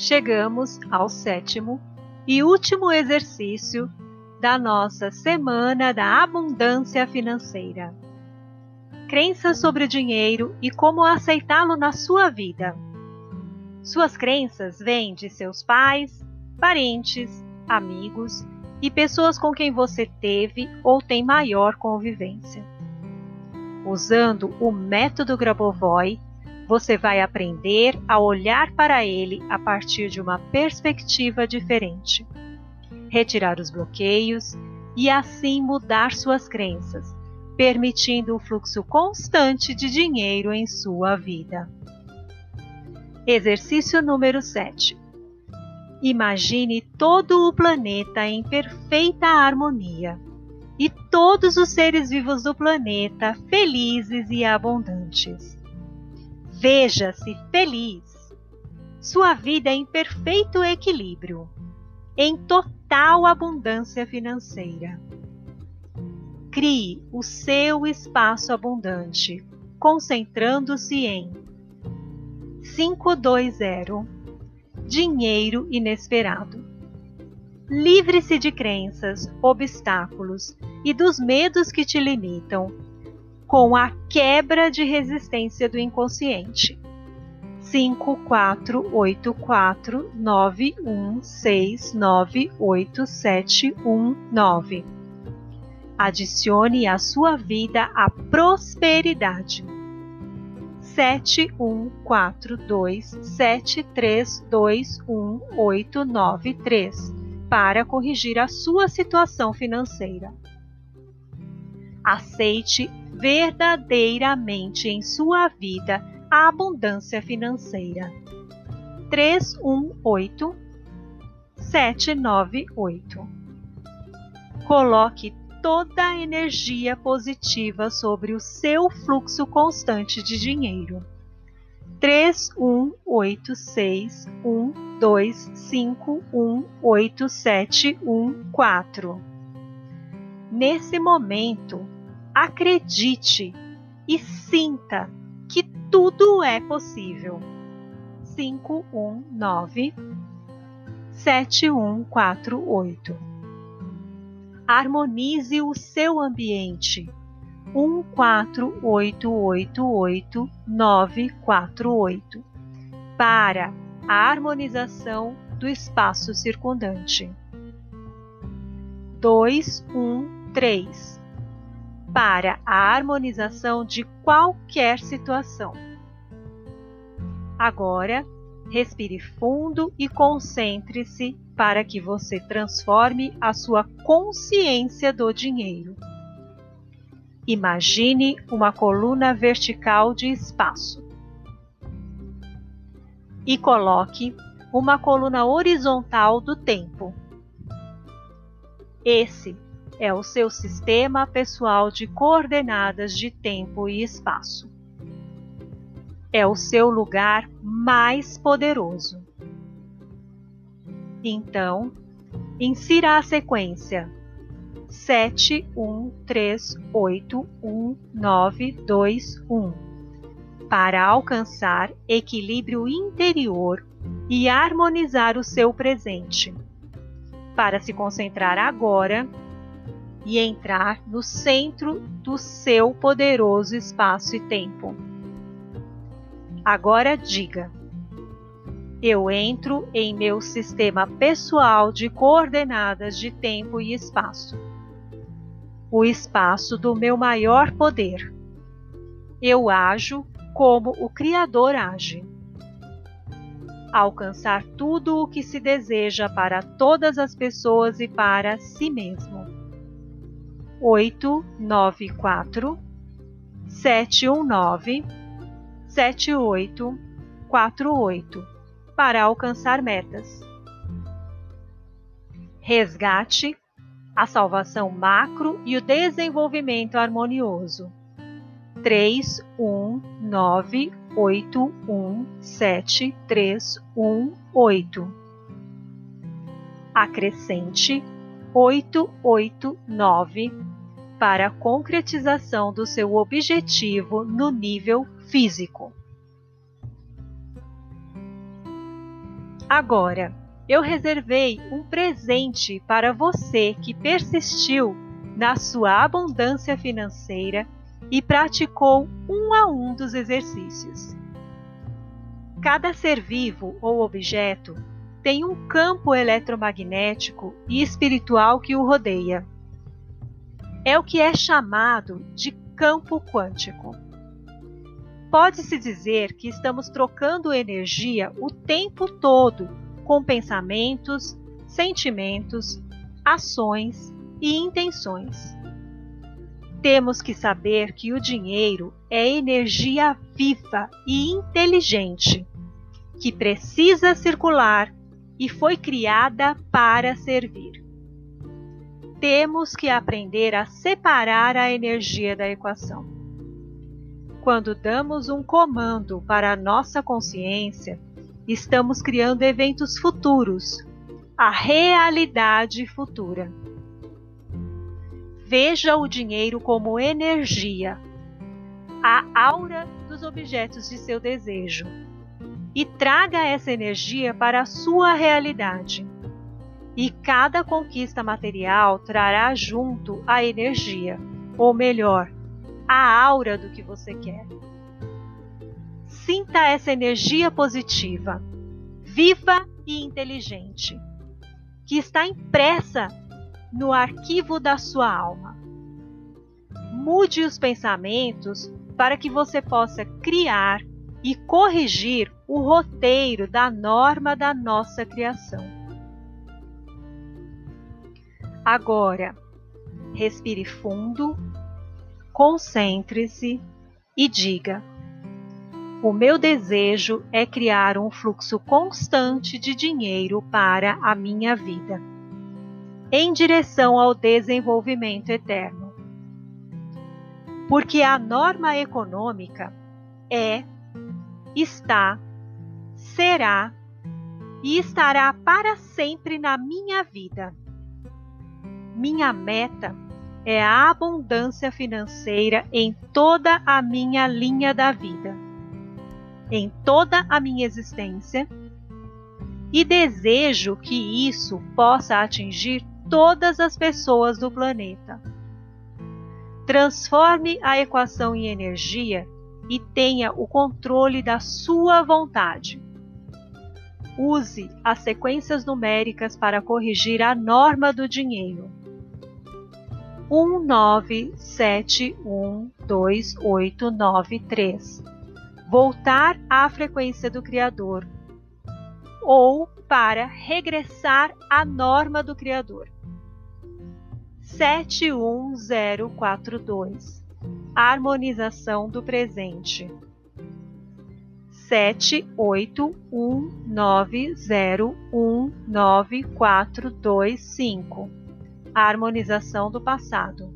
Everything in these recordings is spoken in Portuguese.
chegamos ao sétimo e último exercício da nossa Semana da Abundância Financeira. Crenças sobre o dinheiro e como aceitá-lo na sua vida. Suas crenças vêm de seus pais, parentes, amigos e pessoas com quem você teve ou tem maior convivência. Usando o método Grabovoi, você vai aprender a olhar para ele a partir de uma perspectiva diferente, retirar os bloqueios e assim mudar suas crenças, permitindo o fluxo constante de dinheiro em sua vida. Exercício número 7. Imagine todo o planeta em perfeita harmonia e todos os seres vivos do planeta felizes e abundantes. Veja-se feliz. Sua vida é em perfeito equilíbrio, em total abundância financeira. Crie o seu espaço abundante, concentrando-se em 520 Dinheiro inesperado. Livre-se de crenças, obstáculos e dos medos que te limitam com a quebra de resistência do inconsciente. 5484916987719. Adicione à sua vida a prosperidade. 7142732189 para corrigir a sua situação financeira. Aceite verdadeiramente em sua vida a abundância financeira. 318 798 Coloque toda a energia positiva sobre o seu fluxo constante de dinheiro. 318612518714 Nesse momento, acredite e sinta que tudo é possível. 519 7148 Harmonize o seu ambiente. 14888 para a harmonização do espaço circundante. 213 para a harmonização de qualquer situação. Agora, respire fundo e concentre-se para que você transforme a sua consciência do dinheiro. Imagine uma coluna vertical de espaço e coloque uma coluna horizontal do tempo. Esse é o seu sistema pessoal de coordenadas de tempo e espaço. É o seu lugar mais poderoso. Então, insira a sequência 71381921 para alcançar equilíbrio interior e harmonizar o seu presente. Para se concentrar agora e entrar no centro do seu poderoso espaço e tempo. Agora diga: Eu entro em meu sistema pessoal de coordenadas de tempo e espaço. O espaço do meu maior poder. Eu ajo como o Criador age. Alcançar tudo o que se deseja para todas as pessoas e para si mesmo oito nove quatro sete um nove sete oito quatro oito para alcançar metas. Resgate, a salvação macro e o desenvolvimento harmonioso. três um nove oito um sete três um oito Acrescente oito oito nove para a concretização do seu objetivo no nível físico. Agora, eu reservei um presente para você que persistiu na sua abundância financeira e praticou um a um dos exercícios. Cada ser vivo ou objeto tem um campo eletromagnético e espiritual que o rodeia. É o que é chamado de campo quântico. Pode-se dizer que estamos trocando energia o tempo todo com pensamentos, sentimentos, ações e intenções. Temos que saber que o dinheiro é energia viva e inteligente, que precisa circular e foi criada para servir. Temos que aprender a separar a energia da equação. Quando damos um comando para a nossa consciência, estamos criando eventos futuros, a realidade futura. Veja o dinheiro como energia, a aura dos objetos de seu desejo e traga essa energia para a sua realidade. E cada conquista material trará junto a energia, ou melhor, a aura do que você quer. Sinta essa energia positiva, viva e inteligente, que está impressa no arquivo da sua alma. Mude os pensamentos para que você possa criar e corrigir o roteiro da norma da nossa criação. Agora, respire fundo, concentre-se e diga: O meu desejo é criar um fluxo constante de dinheiro para a minha vida, em direção ao desenvolvimento eterno. Porque a norma econômica é está, será e estará para sempre na minha vida. Minha meta é a abundância financeira em toda a minha linha da vida, em toda a minha existência, e desejo que isso possa atingir todas as pessoas do planeta. Transforme a equação em energia e tenha o controle da sua vontade. Use as sequências numéricas para corrigir a norma do dinheiro. 19712893. Voltar à frequência do Criador ou para regressar à norma do Criador. 71042 Harmonização do presente 78190194225 a harmonização do passado.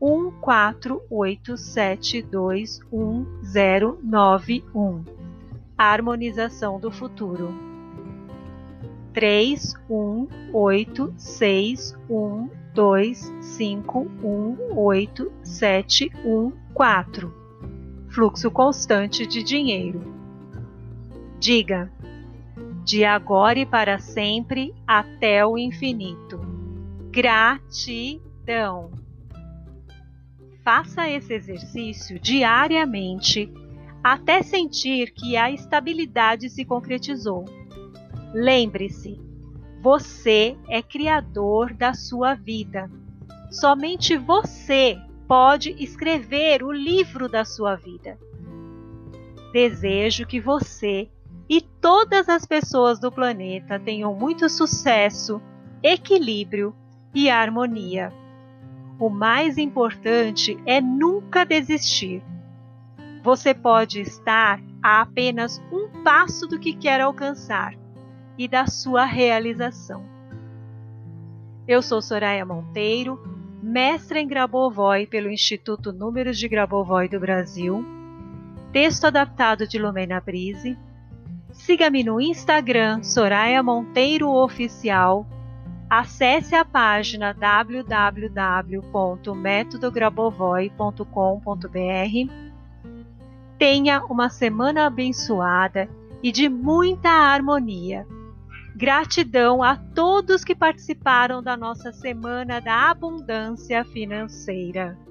1487211091 A harmonização do futuro. 318612518714 Fluxo constante de dinheiro. Diga: de agora e para sempre até o infinito. Gratidão. Faça esse exercício diariamente até sentir que a estabilidade se concretizou. Lembre-se, você é criador da sua vida. Somente você pode escrever o livro da sua vida. Desejo que você e todas as pessoas do planeta tenham muito sucesso, equilíbrio e harmonia. O mais importante é nunca desistir. Você pode estar a apenas um passo do que quer alcançar e da sua realização. Eu sou Soraya Monteiro, mestra em Grabovoi pelo Instituto Números de Grabovoi do Brasil, texto adaptado de Lumena Brise. Siga-me no Instagram Soraya Monteiro Oficial. Acesse a página www.metodograbovoi.com.br. Tenha uma semana abençoada e de muita harmonia. Gratidão a todos que participaram da nossa Semana da Abundância Financeira.